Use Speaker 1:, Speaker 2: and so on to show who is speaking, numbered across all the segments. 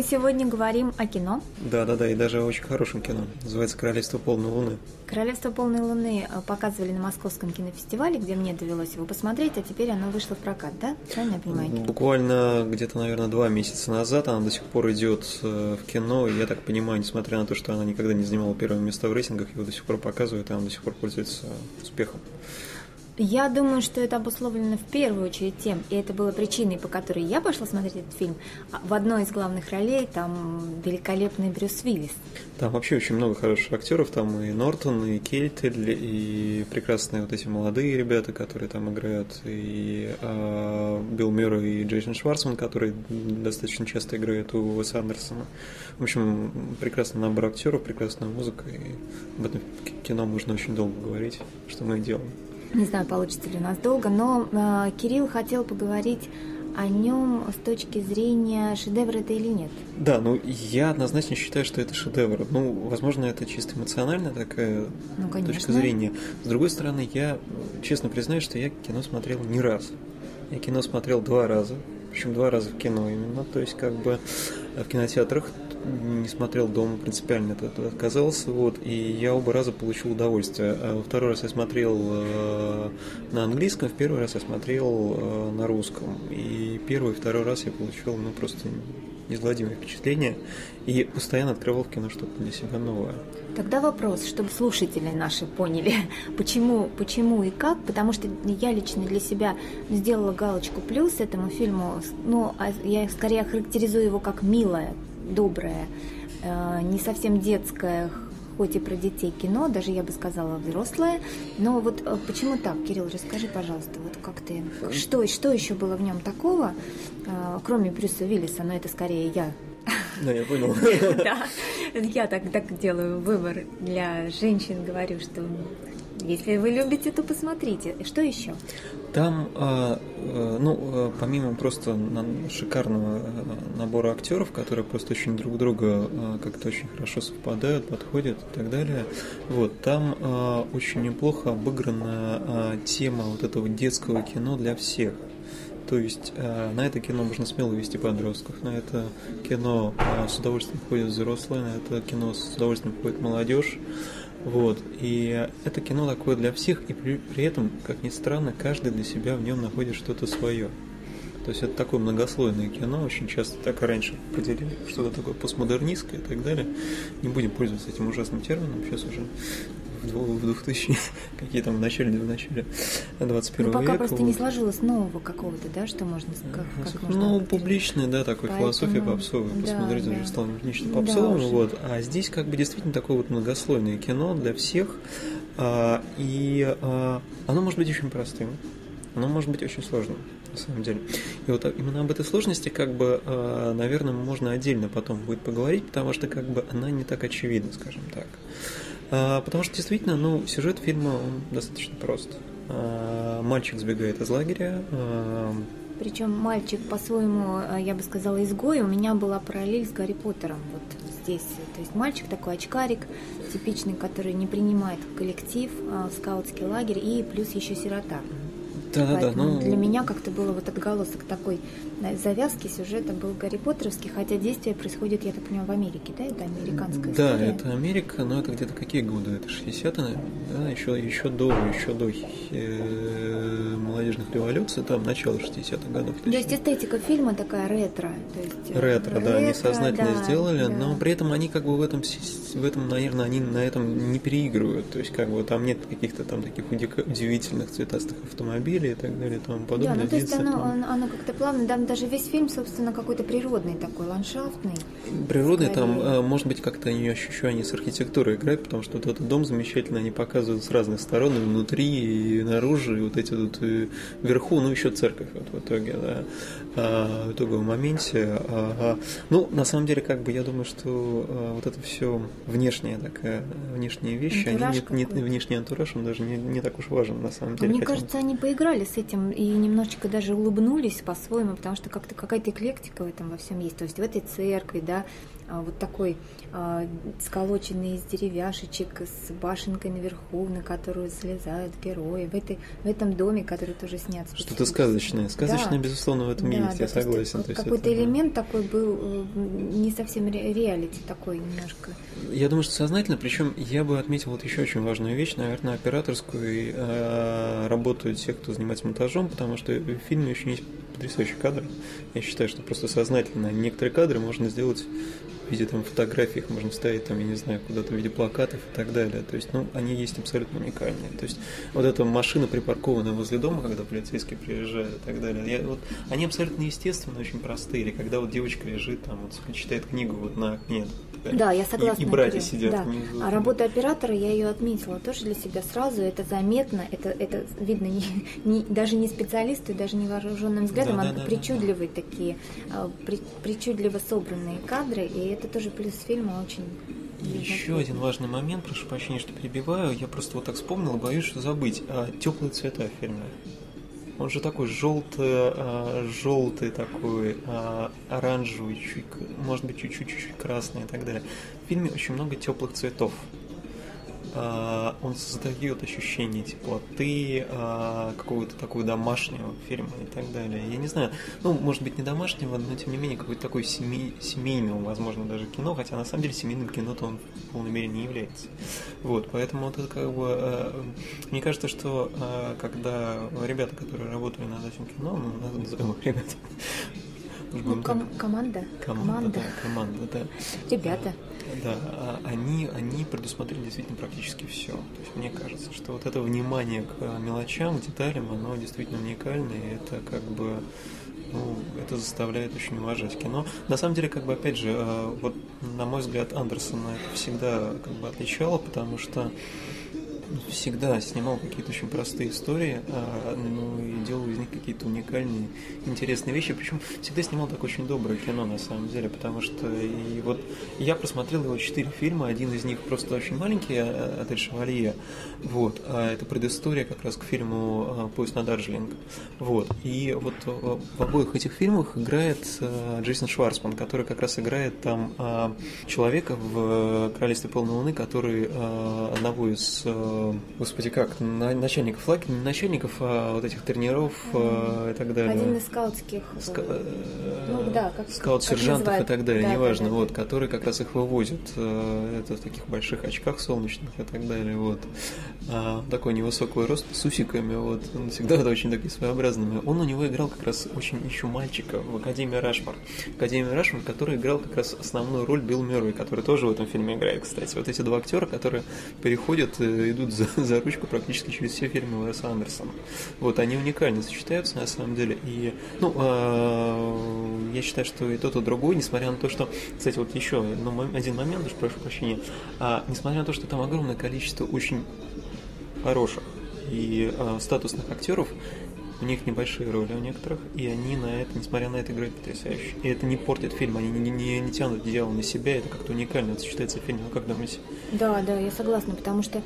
Speaker 1: Мы сегодня говорим о кино.
Speaker 2: Да, да, да, и даже о очень хорошем кино. Называется Королевство полной луны.
Speaker 1: Королевство полной луны э, показывали на Московском кинофестивале, где мне довелось его посмотреть, а теперь оно вышло в прокат, да? Правильно я понимаю?
Speaker 2: Буквально где-то, наверное, два месяца назад она до сих пор идет э, в кино, и я так понимаю, несмотря на то, что она никогда не занимала первое место в рейтингах, его до сих пор показывают, и она до сих пор пользуется успехом.
Speaker 1: Я думаю, что это обусловлено в первую очередь тем, и это было причиной, по которой я пошла смотреть этот фильм. А в одной из главных ролей там великолепный Брюс Уиллис.
Speaker 2: Там вообще очень много хороших актеров, там и Нортон, и Кельтель, и прекрасные вот эти молодые ребята, которые там играют, и э, Билл Мюррей и Джейсон Шварцман, который достаточно часто играет у Уэса Андерсона. В общем, прекрасный набор актеров, прекрасная музыка, и об этом кино можно очень долго говорить, что мы и делаем.
Speaker 1: Не знаю, получится ли у нас долго, но э, Кирилл хотел поговорить о нем с точки зрения шедевра это или нет.
Speaker 2: Да, ну я однозначно считаю, что это шедевр. Ну, возможно, это чисто эмоциональная такая ну, точка зрения. С другой стороны, я честно признаюсь, что я кино смотрел не раз. Я кино смотрел два раза, причем два раза в кино именно. То есть, как бы в кинотеатрах не смотрел дома, принципиально от этого отказался, вот, и я оба раза получил удовольствие. А второй раз я смотрел э, на английском, в первый раз я смотрел э, на русском, и первый и второй раз я получил, ну, просто неизгладимое впечатление, и постоянно открывал в кино что-то для себя новое.
Speaker 1: Тогда вопрос, чтобы слушатели наши поняли, почему, почему и как, потому что я лично для себя сделала галочку плюс этому фильму, ну, а я скорее характеризую его как милое доброе, э, не совсем детское, хоть и про детей кино, даже я бы сказала взрослое. Но вот э, почему так, Кирилл, расскажи, пожалуйста, вот как ты, что, что еще было в нем такого, э, кроме Брюса Виллиса, но это скорее я
Speaker 2: да, я понял.
Speaker 1: Да, я так, так делаю выбор для женщин, говорю, что если вы любите, то посмотрите. Что еще?
Speaker 2: Там, а, а, ну, а, помимо просто шикарного набора актеров, которые просто очень друг друга как-то очень хорошо совпадают, подходят и так далее, вот, там очень неплохо обыграна тема вот этого детского кино для всех. То есть на это кино можно смело вести подростков, на это кино с удовольствием ходят взрослые, на это кино с удовольствием ходит молодежь. Вот. И это кино такое для всех, и при, при этом, как ни странно, каждый для себя в нем находит что-то свое. То есть это такое многослойное кино, очень часто так раньше поделили, что-то такое постмодернистское и так далее. Не будем пользоваться этим ужасным термином, сейчас уже в 2000 какие там в начале, в начале 21 ну,
Speaker 1: пока
Speaker 2: века.
Speaker 1: просто
Speaker 2: вот.
Speaker 1: не сложилось нового какого-то, да, что можно как, как
Speaker 2: можно Ну, публичная, да, такой Поэтому... философия попсовая. Да, Посмотреть, да. уже стал нечто попсовым, да, вот. А здесь как бы действительно такое вот многослойное кино для всех. А, и а, оно может быть очень простым, оно может быть очень сложным на самом деле. И вот именно об этой сложности, как бы, а, наверное, можно отдельно потом будет поговорить, потому что как бы она не так очевидна, скажем так. А, потому что действительно, ну, сюжет фильма он достаточно прост. А, мальчик сбегает из лагеря. А,
Speaker 1: Причем мальчик по-своему, я бы сказала, изгой. У меня была параллель с Гарри Поттером. Вот здесь. То есть мальчик такой очкарик, типичный, который не принимает коллектив, скаутский лагерь и плюс еще сирота.
Speaker 2: Да, да, да.
Speaker 1: Ну... Для меня как-то было вот отголосок такой завязки сюжета был Гарри Поттеровский, хотя действие происходит, я так понимаю, в Америке, да? Это американская
Speaker 2: да,
Speaker 1: история?
Speaker 2: Да, это Америка, но это где-то какие годы? Это 60-е, наверное, да? Еще, еще до, еще до э, молодежных революций, там начало 60-х годов.
Speaker 1: То есть эстетика фильма такая ретро. То есть,
Speaker 2: э, ретро, ретро, да, они сознательно да, сделали, да. но при этом они как бы в этом, в этом, наверное, они на этом не переигрывают. То есть как бы там нет каких-то там таких удивительных цветастых автомобилей и так далее и тому подобное.
Speaker 1: Да, ну то есть оно, оно, оно как-то плавно, да, даже весь фильм, собственно, какой-то природный такой, ландшафтный.
Speaker 2: Природный там, э, может быть, как-то не ощущение с архитектурой играет, потому что вот этот дом замечательно они показывают с разных сторон, и внутри, и наружу, и вот эти вот и э, вверху, ну, еще церковь вот в итоге, да, а, в итоговом моменте. А, ну, на самом деле, как бы, я думаю, что а, вот это все внешняя такая, внешние вещи,
Speaker 1: антураж
Speaker 2: они не, не, внешний антураж, он даже не, не так уж важен, на самом деле.
Speaker 1: Мне кажется, они поиграли поиграли с этим и немножечко даже улыбнулись по-своему, потому что как-то какая-то эклектика в этом во всем есть. То есть в этой церкви, да, а, вот такой а, сколоченный из деревяшечек с башенкой наверху, на которую слезают герои. В, этой, в этом доме, который тоже снят.
Speaker 2: Что-то сказочное. Сказочное, да. безусловно, в этом да, есть, да, я согласен.
Speaker 1: Вот какой-то это... элемент такой был э, не совсем ре- реалити такой немножко.
Speaker 2: Я думаю, что сознательно, причем я бы отметил вот еще очень важную вещь, наверное, операторскую э, работу тех, кто занимается монтажом, потому что в фильме очень есть потрясающий кадр. Я считаю, что просто сознательно некоторые кадры можно сделать в виде там фотографий, их можно ставить там, я не знаю, куда-то в виде плакатов и так далее. То есть, ну, они есть абсолютно уникальные. То есть, вот эта машина припаркованная возле дома, когда полицейские приезжают и так далее, я, вот, они абсолютно естественные, очень простые. Или когда вот девочка лежит там, вот, читает книгу вот на окне,
Speaker 1: да, я согласна.
Speaker 2: И, и братья сидят
Speaker 1: да. внизу. А работа оператора, я ее отметила тоже для себя сразу. Это заметно, это, это видно не, не, даже не специалисту, даже не вооруженным взглядом, да, а да, причудливые да, такие, а, при, причудливо собранные кадры. И это тоже плюс фильма очень
Speaker 2: еще один важный момент, прошу прощения, что перебиваю, я просто вот так вспомнил, боюсь, что забыть. А, теплые цвета в фильме. Он же такой желтый, а, желтый такой, а, оранжевый, чуть, может быть, чуть-чуть красный и так далее. В фильме очень много теплых цветов. А, он создает ощущение теплоты, а, какого-то такого домашнего фильма и так далее. Я не знаю, ну, может быть, не домашнего, но тем не менее, какой-то такой семей, семейного, возможно, даже кино, хотя на самом деле семейным кино-то он в полной мере не является. Вот, поэтому вот это как бы, а, мне кажется, что когда ребята, которые работали над этим кино, ну, назовем их ребята,
Speaker 1: ну, ком- команда.
Speaker 2: Команда, команда. Да, команда, да.
Speaker 1: Ребята.
Speaker 2: Да, а они, они предусмотрели действительно практически все. То есть мне кажется, что вот это внимание к мелочам, к деталям, оно действительно уникальное, и это как бы ну, это заставляет очень уважать кино. На самом деле, как бы, опять же, э, вот, на мой взгляд, Андерсона это всегда как бы отличало, потому что всегда снимал какие-то очень простые истории, а, ну и делал из них какие-то уникальные, интересные вещи. Причем всегда снимал так очень доброе кино на самом деле, потому что и вот я просмотрел его четыре фильма, один из них просто очень маленький, а, «Отель Шевалье», вот, а это предыстория как раз к фильму а, «Поезд на Дарджлинг», вот, и вот в обоих этих фильмах играет Джейсон Шварцман, который как раз играет там человека в «Королевстве полной луны», который одного из господи, как, начальников лагеря, не начальников, а вот этих тренеров mm-hmm. и так далее.
Speaker 1: Один из скаутских. Ска...
Speaker 2: Ну да, как Скаут-сержантов и так далее, да, неважно, да, да, вот, которые как раз их вывозят. Э, это в таких больших очках солнечных и так далее, вот. А, такой невысокий рост с усиками, вот. Он всегда это очень такие своеобразными. Он у него играл как раз очень еще мальчика в Академии Рашмар. Академия Рашмар, который играл как раз основную роль Билл Мюррей, который тоже в этом фильме играет, кстати. Вот эти два актера, которые переходят, э, идут за, за ручку практически через все фильмы Уэса Андерсона. Вот, они уникально сочетаются на самом деле. И, ну, э, я считаю, что и тот, и другой, несмотря на то, что, кстати, вот еще один момент, уж прошу прощения, а, несмотря на то, что там огромное количество очень хороших и э, статусных актеров, у них небольшие роли у некоторых, и они на это, несмотря на это, играют потрясающе. И это не портит фильм, они не, не, не тянут дело на себя, это как-то уникально, это считается фильмом, как думаете?
Speaker 1: Да, да, я согласна, потому что э,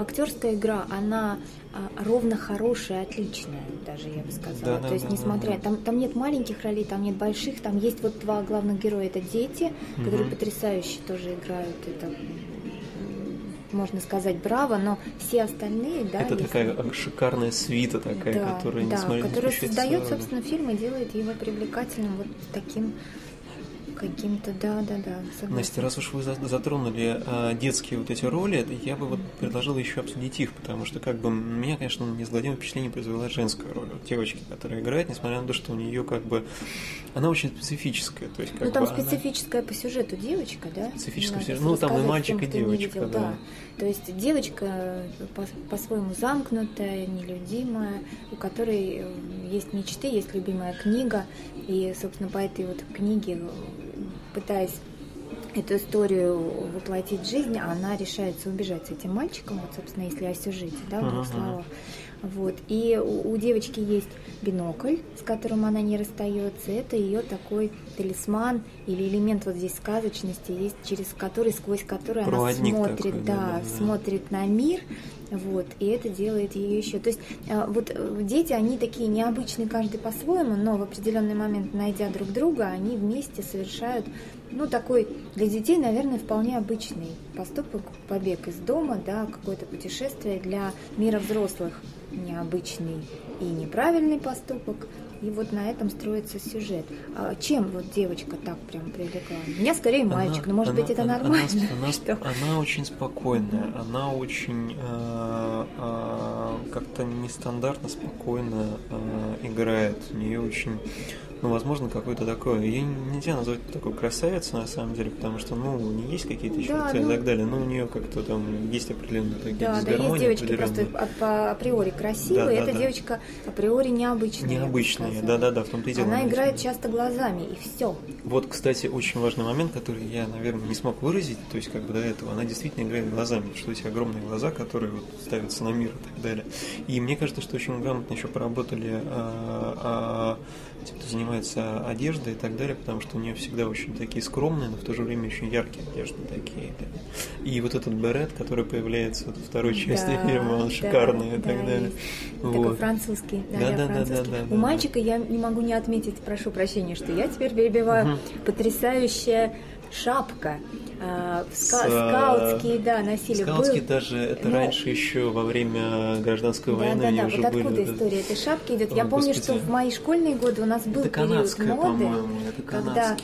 Speaker 1: актерская игра, она э, ровно хорошая, отличная, даже я бы сказала. Да, То есть, да, несмотря, да, да. Там, там нет маленьких ролей, там нет больших, там есть вот два главных героя, это дети, угу. которые потрясающе тоже играют, это можно сказать, браво, но все остальные, да.
Speaker 2: Это если... такая шикарная свита такая, да, которая,
Speaker 1: да,
Speaker 2: несмотря
Speaker 1: которая создает, собственно, фильм и делает его привлекательным вот таким каким-то, да, да, да.
Speaker 2: Согласна. Настя, раз уж вы затронули а, детские вот эти роли, я бы вот предложил еще обсудить их, потому что как бы меня, конечно, неизгладимое впечатление произвела женская роль вот, девочки, которая играет, несмотря на то, что у нее как бы она очень специфическая, то есть как
Speaker 1: ну там
Speaker 2: бы
Speaker 1: специфическая она... по сюжету девочка, да?
Speaker 2: Специфическая, сюжет. ну там и мальчик, тем, и девочка, видел, да. да.
Speaker 1: То есть девочка по-своему замкнутая, нелюдимая, у которой э, есть мечты, есть любимая книга, и, собственно, по этой вот книге пытаясь эту историю воплотить в жизнь, она решается убежать с этим мальчиком, вот, собственно, если о сюжете, да, в двух словах. Вот. И у, у девочки есть бинокль, с которым она не расстается. Это ее такой талисман или элемент вот здесь сказочности есть, через который, сквозь который
Speaker 2: Проводник
Speaker 1: она смотрит,
Speaker 2: такой,
Speaker 1: да,
Speaker 2: да, да,
Speaker 1: смотрит на мир Вот, и это делает ее еще. То есть э, вот э, дети, они такие необычные каждый по-своему, но в определенный момент, найдя друг друга, они вместе совершают, ну, такой для детей, наверное, вполне обычный поступок, побег из дома, да, какое-то путешествие для мира взрослых необычный и неправильный поступок, и вот на этом строится сюжет. А чем вот девочка так прям привлекла? Меня скорее мальчик, она, но может
Speaker 2: она,
Speaker 1: быть это
Speaker 2: она,
Speaker 1: нормально.
Speaker 2: Она, она, она очень спокойная, она очень э, э, как-то нестандартно спокойно э, играет. У нее очень ну, возможно, какой-то такой. Ее нельзя назвать такой красавицей, на самом деле, потому что, ну, у нее есть какие-то еще да, ну, и так далее, но у нее как-то там есть определенные такие
Speaker 1: Да, да, есть девочки просто по априори красивые, да, да, эта да. девочка априори необычная.
Speaker 2: Необычная, да-да-да, в том-то и дело.
Speaker 1: Она играет часто глазами, и все.
Speaker 2: Вот, кстати, очень важный момент, который я, наверное, не смог выразить, то есть как бы до этого, она действительно играет глазами, что эти огромные глаза, которые вот ставятся на мир и так далее. И мне кажется, что очень грамотно еще поработали а, а, те, кто занимается одеждой и так далее, потому что у нее всегда очень такие скромные, но в то же время очень яркие одежды такие. И вот этот берет, который появляется во второй части да, фильма, он да, шикарный да, и так далее.
Speaker 1: Вот. Такой французский. Да, да, да, французский. да, да, да. У мальчика я не могу не отметить, прошу прощения, что я теперь перебиваю, угу. потрясающая шапка а, ска- скаутские, да, носили.
Speaker 2: Скаутские Был... даже, это ну, раньше еще во время гражданской да, войны
Speaker 1: да,
Speaker 2: они
Speaker 1: да,
Speaker 2: уже
Speaker 1: вот
Speaker 2: были.
Speaker 1: откуда история этой шапки идет? О, Я помню, что в мои школьные годы у нас был
Speaker 2: это
Speaker 1: период моды,
Speaker 2: это
Speaker 1: когда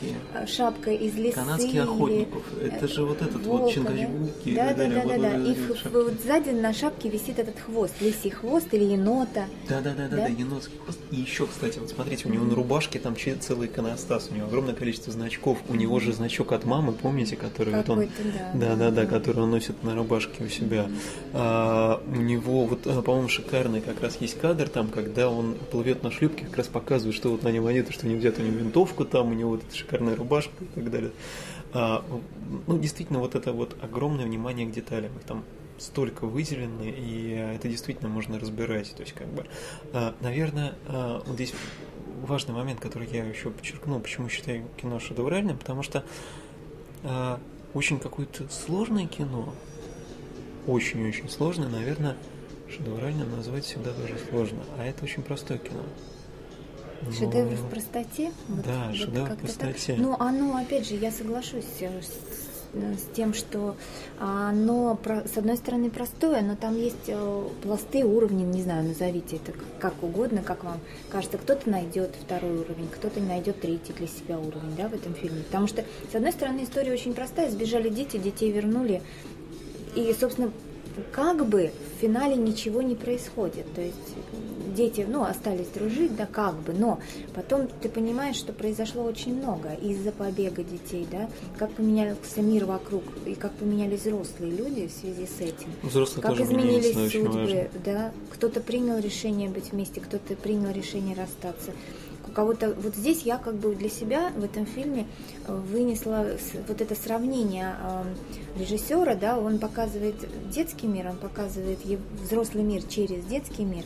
Speaker 1: шапка из лисы
Speaker 2: Канадские охотников, это же вот этот волка, вот Чингачгуки.
Speaker 1: Да, да, да, да, да, и вот сзади на шапке висит этот хвост, лисий хвост или енота.
Speaker 2: Да, да, да, да, да, енотский хвост. И еще, кстати, вот смотрите, у него на рубашке там целый иконостас, у него огромное количество значков, у него же значок от мамы, помните, который вот он да, да, да, который он носит на рубашке у себя. А, у него вот, а, по-моему, шикарный как раз есть кадр там, когда он плывет на шлюпке, как раз показывает, что вот на нем одето, что него где-то у него винтовку там, у него вот эта шикарная рубашка и так далее. А, ну, действительно, вот это вот огромное внимание к деталям. Их там столько выделены, и это действительно можно разбирать. То есть, как бы, а, наверное, а, вот здесь важный момент, который я еще подчеркнул, почему считаю кино шедевральным, потому что очень какое-то сложное кино, очень-очень сложное, наверное, шедевральным назвать всегда тоже сложно, а это очень простое кино.
Speaker 1: Но... Шедевр в простоте?
Speaker 2: Вот, да, вот шедевр в простоте.
Speaker 1: Так. Ну, оно, опять же, я соглашусь Э, с тем, что оно, с одной стороны, простое, но там есть э, пласты, уровни, не знаю, назовите это как угодно, как вам кажется. Кто-то найдет второй уровень, кто-то найдет третий для себя уровень да, в этом фильме. Потому что, с одной стороны, история очень простая. Сбежали дети, детей вернули. И, собственно, как бы в финале ничего не происходит. То есть дети, ну, остались дружить, да, как бы, но потом ты понимаешь, что произошло очень много из-за побега детей, да, как поменялся мир вокруг, и как поменялись взрослые люди в связи с этим.
Speaker 2: Взрослые
Speaker 1: как
Speaker 2: тоже
Speaker 1: изменились
Speaker 2: судьбы,
Speaker 1: да, кто-то принял решение быть вместе, кто-то принял решение расстаться. Кого-то вот здесь я как бы для себя в этом фильме э, вынесла вот это сравнение режиссера, да, он показывает детский мир, он показывает взрослый мир через детский мир,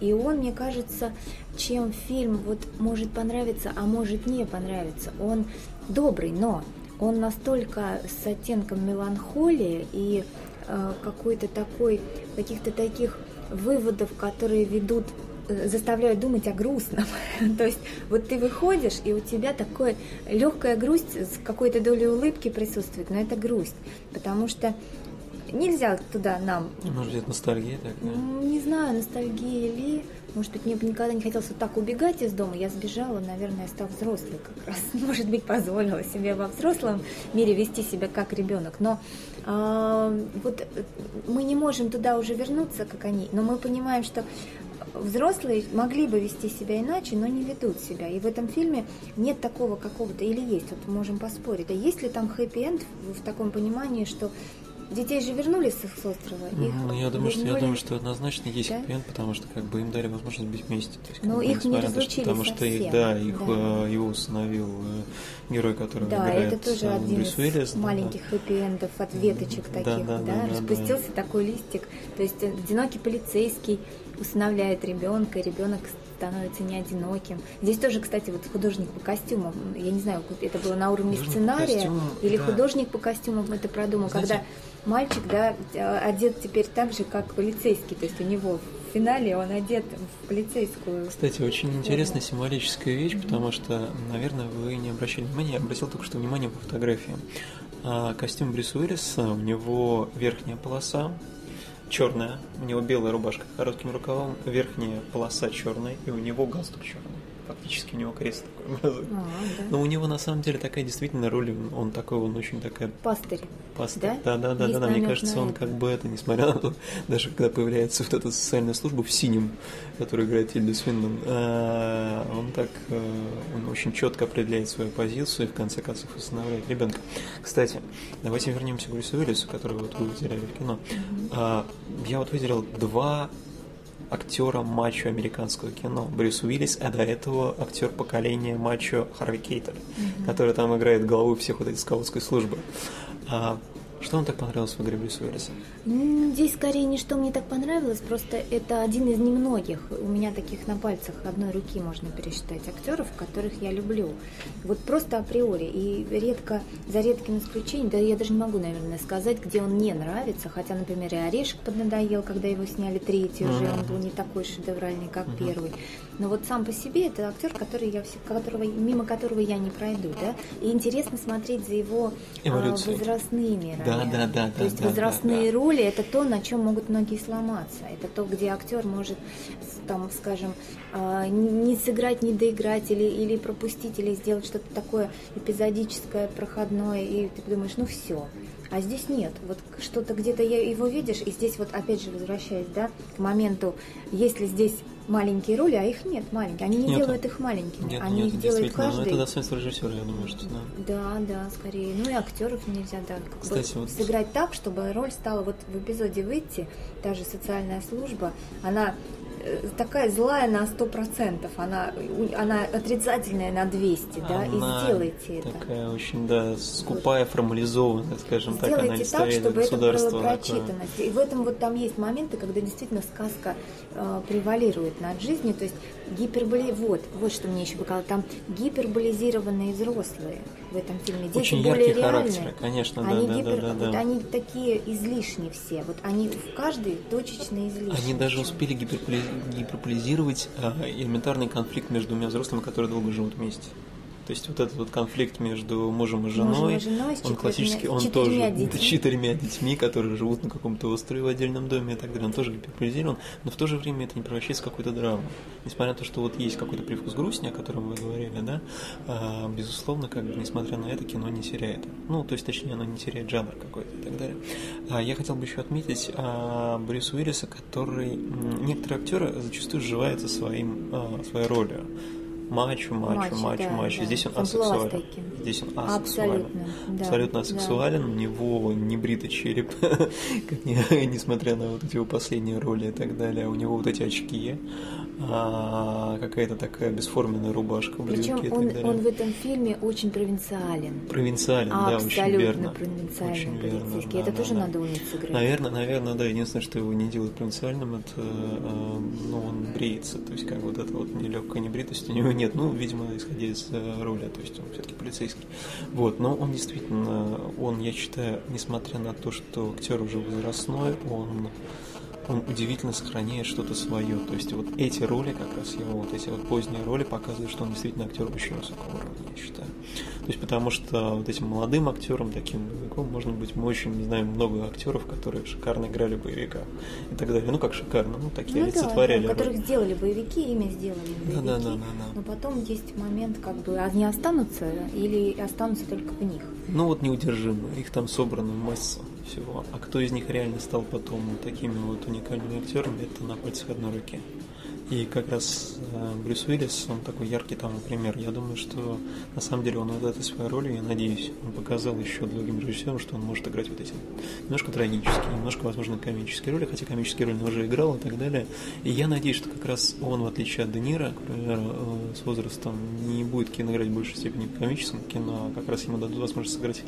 Speaker 1: и он, мне кажется, чем фильм вот может понравиться, а может не понравиться, он добрый, но он настолько с оттенком меланхолии и э, какой-то такой, каких-то таких выводов, которые ведут э, заставляют думать о грустном. То есть вот ты выходишь, и у тебя такое легкая грусть с какой-то долей улыбки присутствует, но это грусть, потому что нельзя туда нам...
Speaker 2: Может быть, ностальгия такая?
Speaker 1: Не знаю, ностальгия ли. Может быть, мне бы никогда не хотелось вот так убегать из дома. Я сбежала, наверное, став взрослой как раз. Может быть, позволила себе во взрослом мире вести себя как ребенок. Но э, вот мы не можем туда уже вернуться, как они. Но мы понимаем, что взрослые могли бы вести себя иначе, но не ведут себя. И в этом фильме нет такого какого-то, или есть, вот можем поспорить, а есть ли там хэппи-энд в таком понимании, что Детей же вернули с острова.
Speaker 2: Их ну, я думаю, что я думаю, что однозначно есть да? хэппи потому что как бы им дали возможность быть вместе. То есть,
Speaker 1: Но их не разлучили
Speaker 2: Потому
Speaker 1: совсем.
Speaker 2: что их, да, их да. Э, его установил э, герой, который
Speaker 1: да,
Speaker 2: играет
Speaker 1: это тоже
Speaker 2: э,
Speaker 1: один
Speaker 2: Брюс
Speaker 1: из
Speaker 2: Уиллис,
Speaker 1: маленьких да. хэппи-эндов от веточек да, таких, да, да, да, распустился да. такой листик. То есть одинокий полицейский усыновляет ребенка, ребенок становится не одиноким. Здесь тоже, кстати, вот художник по костюмам, я не знаю, это было на уровне художник сценария или да. художник по костюмам это продумал, Знаете, когда мальчик, да, одет теперь так же, как полицейский, то есть у него в финале он одет в полицейскую.
Speaker 2: Кстати, очень форму. интересная символическая вещь, mm-hmm. потому что, наверное, вы не обращали внимания, я обратил только что внимание по фотографии. А, костюм Брюса Уиллиса, у него верхняя полоса черная, у него белая рубашка с коротким рукавом, верхняя полоса черная, и у него галстук черный фактически у него крест такой. А, да. Но у него на самом деле такая действительно роль, он такой, он очень такая...
Speaker 1: Пастырь.
Speaker 2: Пастырь, да, да, да, да, да, мне кажется, он как бы это, несмотря на то, даже когда появляется вот эта социальная служба в синем, которую играет Тильда Свиндон, а, он так, э, он очень четко определяет свою позицию и в конце концов устанавливает ребенка. Кстати, давайте вернемся к Брюсу Уиллису, который вот вы выделяли в кино. А, я вот выделил два актера мачо американского кино Брюс Уиллис, а до этого актер поколения мачо Харви Кейтер, mm-hmm. который там играет главу всех вот этой скаутской службы. А, что вам так понравилось в игре Брюса Уиллиса?
Speaker 1: Здесь скорее не что мне так понравилось, просто это один из немногих. У меня таких на пальцах одной руки можно пересчитать актеров, которых я люблю. Вот просто априори. И редко, за редким исключением, да я даже не могу, наверное, сказать, где он не нравится. Хотя, например, и Орешек поднадоел, когда его сняли третий уже, mm-hmm. он был не такой шедевральный, как mm-hmm. первый. Но вот сам по себе это актер, который я, которого, мимо которого я не пройду. Да? И интересно смотреть за его а, возрастными
Speaker 2: да, да, да,
Speaker 1: то есть возрастные роли это то, на чем могут многие сломаться. Это то, где актер может, там, скажем, а, не сыграть, не доиграть или, или пропустить, или сделать что-то такое эпизодическое, проходное, и ты думаешь, ну все. А здесь нет. Вот что-то где-то его видишь, и здесь вот опять же возвращаясь, да, к моменту, если здесь маленькие роли, а их нет маленькие. Они не нет. делают их маленькими. Нет, Они нет, их делают каждый.
Speaker 2: Ну, это достоинство режиссера, я думаю, что да.
Speaker 1: Да, да, скорее. Ну и актеров нельзя, да, как Кстати, бы вот... сыграть так, чтобы роль стала вот в эпизоде выйти, та же социальная служба, она такая злая на сто процентов, она, она отрицательная на 200, да, и сделайте это.
Speaker 2: Такая очень, да, скупая, вот. формализованная, скажем сделайте так, она
Speaker 1: так, чтобы это было прочитанность. И в этом вот там есть моменты, когда действительно сказка э, превалирует над жизнью, то есть гиперболи... Вот, вот что мне еще показалось, там гиперболизированные взрослые в этом фильме. Дети
Speaker 2: Очень
Speaker 1: более
Speaker 2: яркие характеры, конечно, да,
Speaker 1: они
Speaker 2: да,
Speaker 1: гипер...
Speaker 2: да, да,
Speaker 1: вот
Speaker 2: да.
Speaker 1: они такие излишние все, вот они в каждой точечно излишние.
Speaker 2: Они даже успели гиперполизировать э, элементарный конфликт между двумя взрослыми, которые долго живут вместе. То есть вот этот вот конфликт между мужем и женой, мужем и женой он классический, он тоже детьми. четырьмя детьми, которые живут на каком-то острове в отдельном доме и так далее, он тоже гиперполизирован, но в то же время это не превращается в какую-то драму. Несмотря на то, что вот есть какой-то привкус грусти, о котором вы говорили, да, а, безусловно, как бы, несмотря на это, кино не теряет. Ну, то есть, точнее, оно не теряет жанр какой-то и так далее. А, я хотел бы еще отметить а, Брюса Уиллиса, который... Некоторые актеры зачастую сживаются своим, а, своей ролью мачо, мачо, мачо, мачо. Здесь он асексуален. Здесь он асексуален. Абсолютно, да, Абсолютно асексуален. Да. У него не бритый череп, несмотря на вот эти его последние роли и так далее. У него вот эти очки а, какая-то такая бесформенная рубашка, брюки
Speaker 1: Причем он, он в этом фильме очень провинциален.
Speaker 2: Провинциален, да, очень верно.
Speaker 1: провинциальный очень. Верно, да, это да, тоже да. надо уметь сыграть.
Speaker 2: Наверное, наверное, да. Единственное, что его не делает провинциальным, это, э, ну, он бреется. То есть, как вот эта вот нелегкая небритость у него нет. Ну, видимо, исходя из э, роли, то есть он все-таки полицейский. Вот, но он действительно, он, я считаю, несмотря на то, что актер уже возрастной, он он удивительно сохраняет что-то свое. То есть вот эти роли, как раз его вот эти вот поздние роли показывают, что он действительно актер очень высокого уровня, я считаю. То есть потому что вот этим молодым актером, таким боевиком, можно быть, мы очень знаем много актеров, которые шикарно играли боевика и так далее. Ну как шикарно, ну такие ну, олицетворяли.
Speaker 1: Да, которых сделали боевики, имя сделали боевики.
Speaker 2: Да, да, да, да, да.
Speaker 1: Но потом есть момент, как бы они останутся или останутся только в них.
Speaker 2: Ну вот неудержимо, их там собрана масса всего. А кто из них реально стал потом такими вот уникальными актерами, это на пальцах одной руки. И как раз э, Брюс Уиллис, он такой яркий тому пример. Я думаю, что на самом деле он вот этой своей ролью, я надеюсь, он показал еще другим режиссерам, что он может играть вот эти немножко трагические, немножко, возможно, комические роли, хотя комические роли он уже играл и так далее. И я надеюсь, что как раз он, в отличие от Де Ниро, к примеру, э, с возрастом не будет кино играть в большей степени в комическом кино, а как раз ему дадут возможность сыграть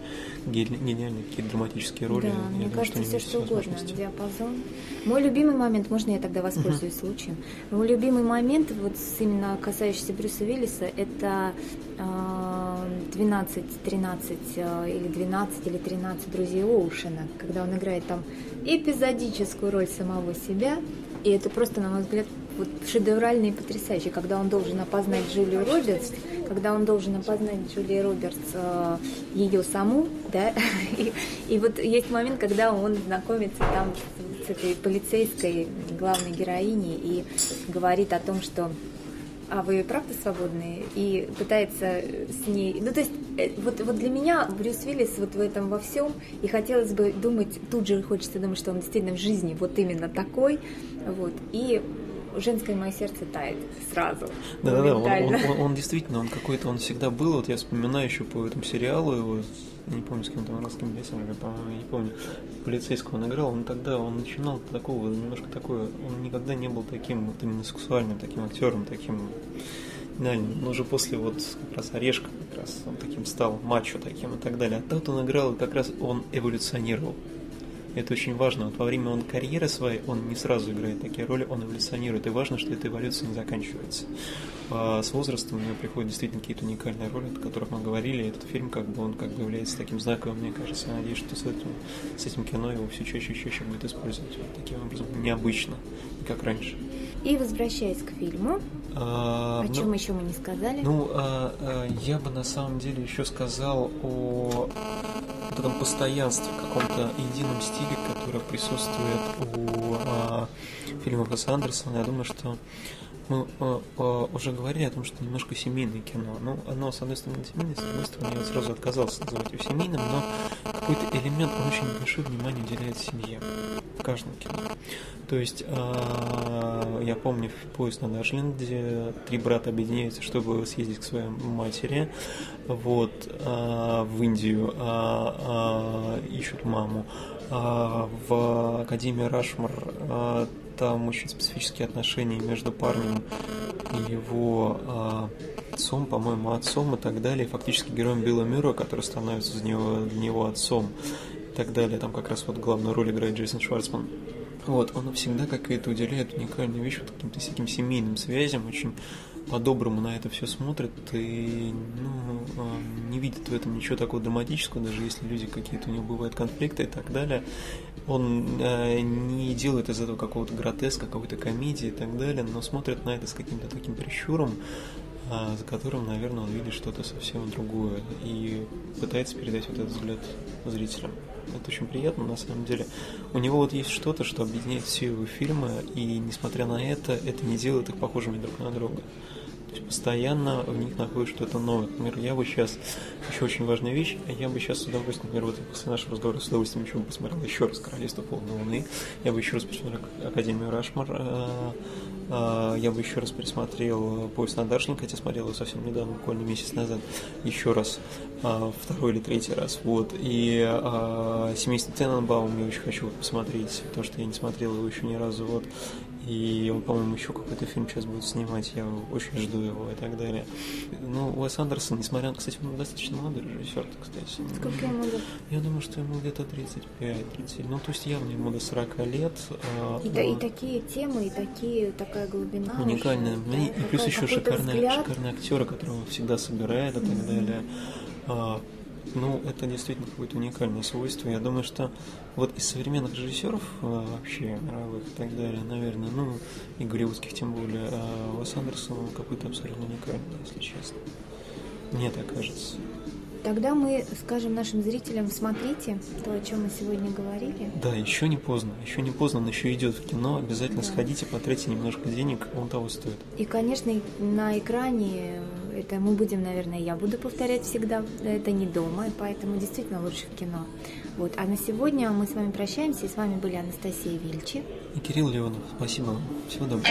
Speaker 2: гениальные какие-то драматические роли.
Speaker 1: Да, я мне думаю, кажется, что все что угодно, диапазон. Мой любимый момент, можно я тогда воспользуюсь uh-huh. случаем? Мой любимый момент, вот именно касающийся Брюса Уиллиса, это 12, 13 или 12 или 13 друзей Оушена, когда он играет там эпизодическую роль самого себя, и это просто, на мой взгляд, вот шедеврально и потрясающе, когда он должен опознать Джулию Робертс, когда он должен опознать Джулию Робертс э, ее саму, да, и, и вот есть момент, когда он знакомится там с, с этой полицейской главной героиней и говорит о том, что а вы правда свободные? И пытается с ней... Ну, то есть, э, вот, вот для меня Брюс Уиллис вот в этом во всем, и хотелось бы думать, тут же хочется думать, что он действительно в жизни вот именно такой, вот, и женское мое сердце тает сразу.
Speaker 2: Да-да-да, он, он, он, он действительно, он какой-то, он всегда был, вот я вспоминаю еще по этому сериалу его, не помню, с кем там русским бесом, по-моему, не помню, полицейского он играл, он тогда, он начинал такого, немножко такое, он никогда не был таким вот именно сексуальным, таким актером, таким да, но уже после вот как раз Орешка как раз он таким стал, мачо таким и так далее. А тут он играл, как раз он эволюционировал. Это очень важно. Вот во время он карьеры своей он не сразу играет такие роли, он эволюционирует. И важно, что эта эволюция не заканчивается. А с возрастом у него приходят действительно какие-то уникальные роли, о которых мы говорили. И этот фильм как бы он как бы является таким знаковым, мне кажется. Я надеюсь, что с этим, с этим кино его все чаще и чаще будет использовать вот таким образом необычно, как раньше.
Speaker 1: И возвращаясь к фильму,
Speaker 2: а,
Speaker 1: о ну, чем еще мы не сказали?
Speaker 2: Ну, а, а, я бы на самом деле еще сказал о вот этом постоянстве, каком-то едином стиле, который присутствует у а, фильмов Уэса Андерсона. Я думаю, что мы а, уже говорили о том, что немножко семейное кино. Ну, оно, с одной стороны, семейное, с другой стороны, я сразу отказался называть его семейным, но какой-то элемент, он очень большое внимание уделяет семье в каждом кино. То есть, а, я помню в поезд на Дарлин, где три брата объединяются, чтобы съездить к своей матери, вот, а, в Индию, а, а, ищут маму. В Академии Рашмар там очень специфические отношения между парнем и его отцом, по-моему, отцом и так далее. Фактически героем Билла Мюра, который становится для него, для него отцом и так далее. Там как раз вот главную роль играет Джейсон Шварцман. Вот, он всегда какая-то уделяет уникальную вещь вот каким-то таким семейным связям, очень по-доброму на это все смотрит и ну, а, не видит в этом ничего такого драматического, даже если люди какие-то у него бывают конфликты и так далее. Он э, не делает из этого какого-то гротеска, какой-то комедии и так далее, но смотрит на это с каким-то таким прищуром, за которым, наверное, он видит что-то совсем другое и пытается передать вот этот взгляд зрителям. Это очень приятно, на самом деле. У него вот есть что-то, что объединяет все его фильмы, и несмотря на это, это не делает их похожими друг на друга. То есть постоянно в них находишь что-то новое. Например, я бы сейчас, еще очень важная вещь, я бы сейчас с удовольствием, например, вот после нашего разговора с удовольствием еще бы посмотрел еще раз «Королевство полной луны», я бы еще раз посмотрел «Академию Рашмар», э, я бы еще раз пересмотрел «Поезд на Дашник», хотя смотрел его совсем недавно, буквально месяц назад, еще раз, э, второй или третий раз, вот, и «Семейство Тененбаум» я очень хочу посмотреть, потому что я не смотрел его еще ни разу, вот, и он, по-моему, еще какой-то фильм сейчас будет снимать, я очень жду его и так далее. Ну, Уэс Андерсон, несмотря на, кстати, он достаточно молодой режиссер, кстати.
Speaker 1: Сколько ему лет?
Speaker 2: Я думаю, что ему где-то 35-30. Ну, то есть явно ему до 40 лет.
Speaker 1: А, и, а... и такие темы, и такие, такая глубина.
Speaker 2: Уникальная. Да, и плюс еще шикарные, шикарные актеры, которые он всегда собирает и так далее. А, ну, это действительно какое-то уникальное свойство. Я думаю, что вот из современных режиссеров э, вообще мировых и так далее, наверное, ну, и голливудских тем более, э, Уэс Андерсон какой-то абсолютно уникальный, если честно. Мне так кажется.
Speaker 1: Тогда мы скажем нашим зрителям, смотрите то, о чем мы сегодня говорили.
Speaker 2: Да, еще не поздно, еще не поздно, он еще идет в кино, обязательно да. сходите, потратьте немножко денег, он того стоит.
Speaker 1: И, конечно, на экране это мы будем, наверное, я буду повторять всегда, это не дома, и поэтому действительно лучше в кино. Вот. А на сегодня мы с вами прощаемся, и с вами были Анастасия Вильчи
Speaker 2: и Кирилл Леонов. Спасибо вам. Всего доброго.